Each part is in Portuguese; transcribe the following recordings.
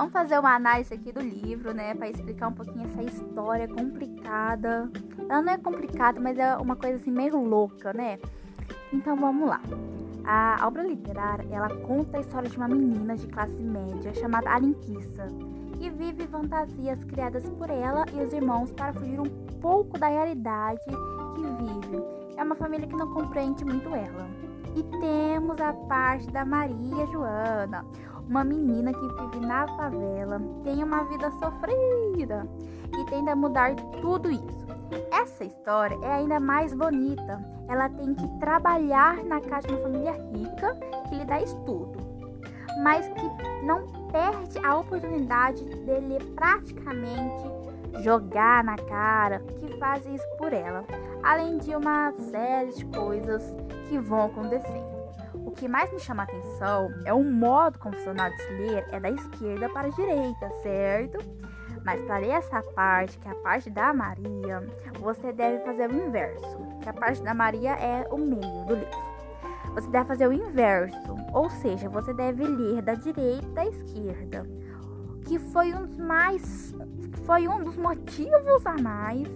Vamos fazer uma análise aqui do livro, né, para explicar um pouquinho essa história complicada. Ela não é complicada, mas é uma coisa assim meio louca, né? Então vamos lá. A obra literária, ela conta a história de uma menina de classe média chamada Alinquissa, que vive fantasias criadas por ela e os irmãos para fugir um pouco da realidade que vive. É uma família que não compreende muito ela. E temos a parte da Maria Joana, uma menina que vive na favela, tem uma vida sofrida e tenta mudar tudo isso. Essa história é ainda mais bonita. Ela tem que trabalhar na casa de uma família rica que lhe dá estudo, mas que não perde a oportunidade dele praticamente jogar na cara que faz isso por ela, além de uma série de coisas que vão acontecer. O que mais me chama a atenção é o modo cenário de se ler é da esquerda para a direita, certo? Mas para ler essa parte, que é a parte da Maria, você deve fazer o inverso, que a parte da Maria é o meio do livro. Você deve fazer o inverso, ou seja, você deve ler da direita à esquerda, que foi um dos mais foi um dos motivos a mais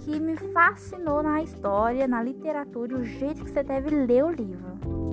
que me fascinou na história, na literatura, o jeito que você deve ler o livro.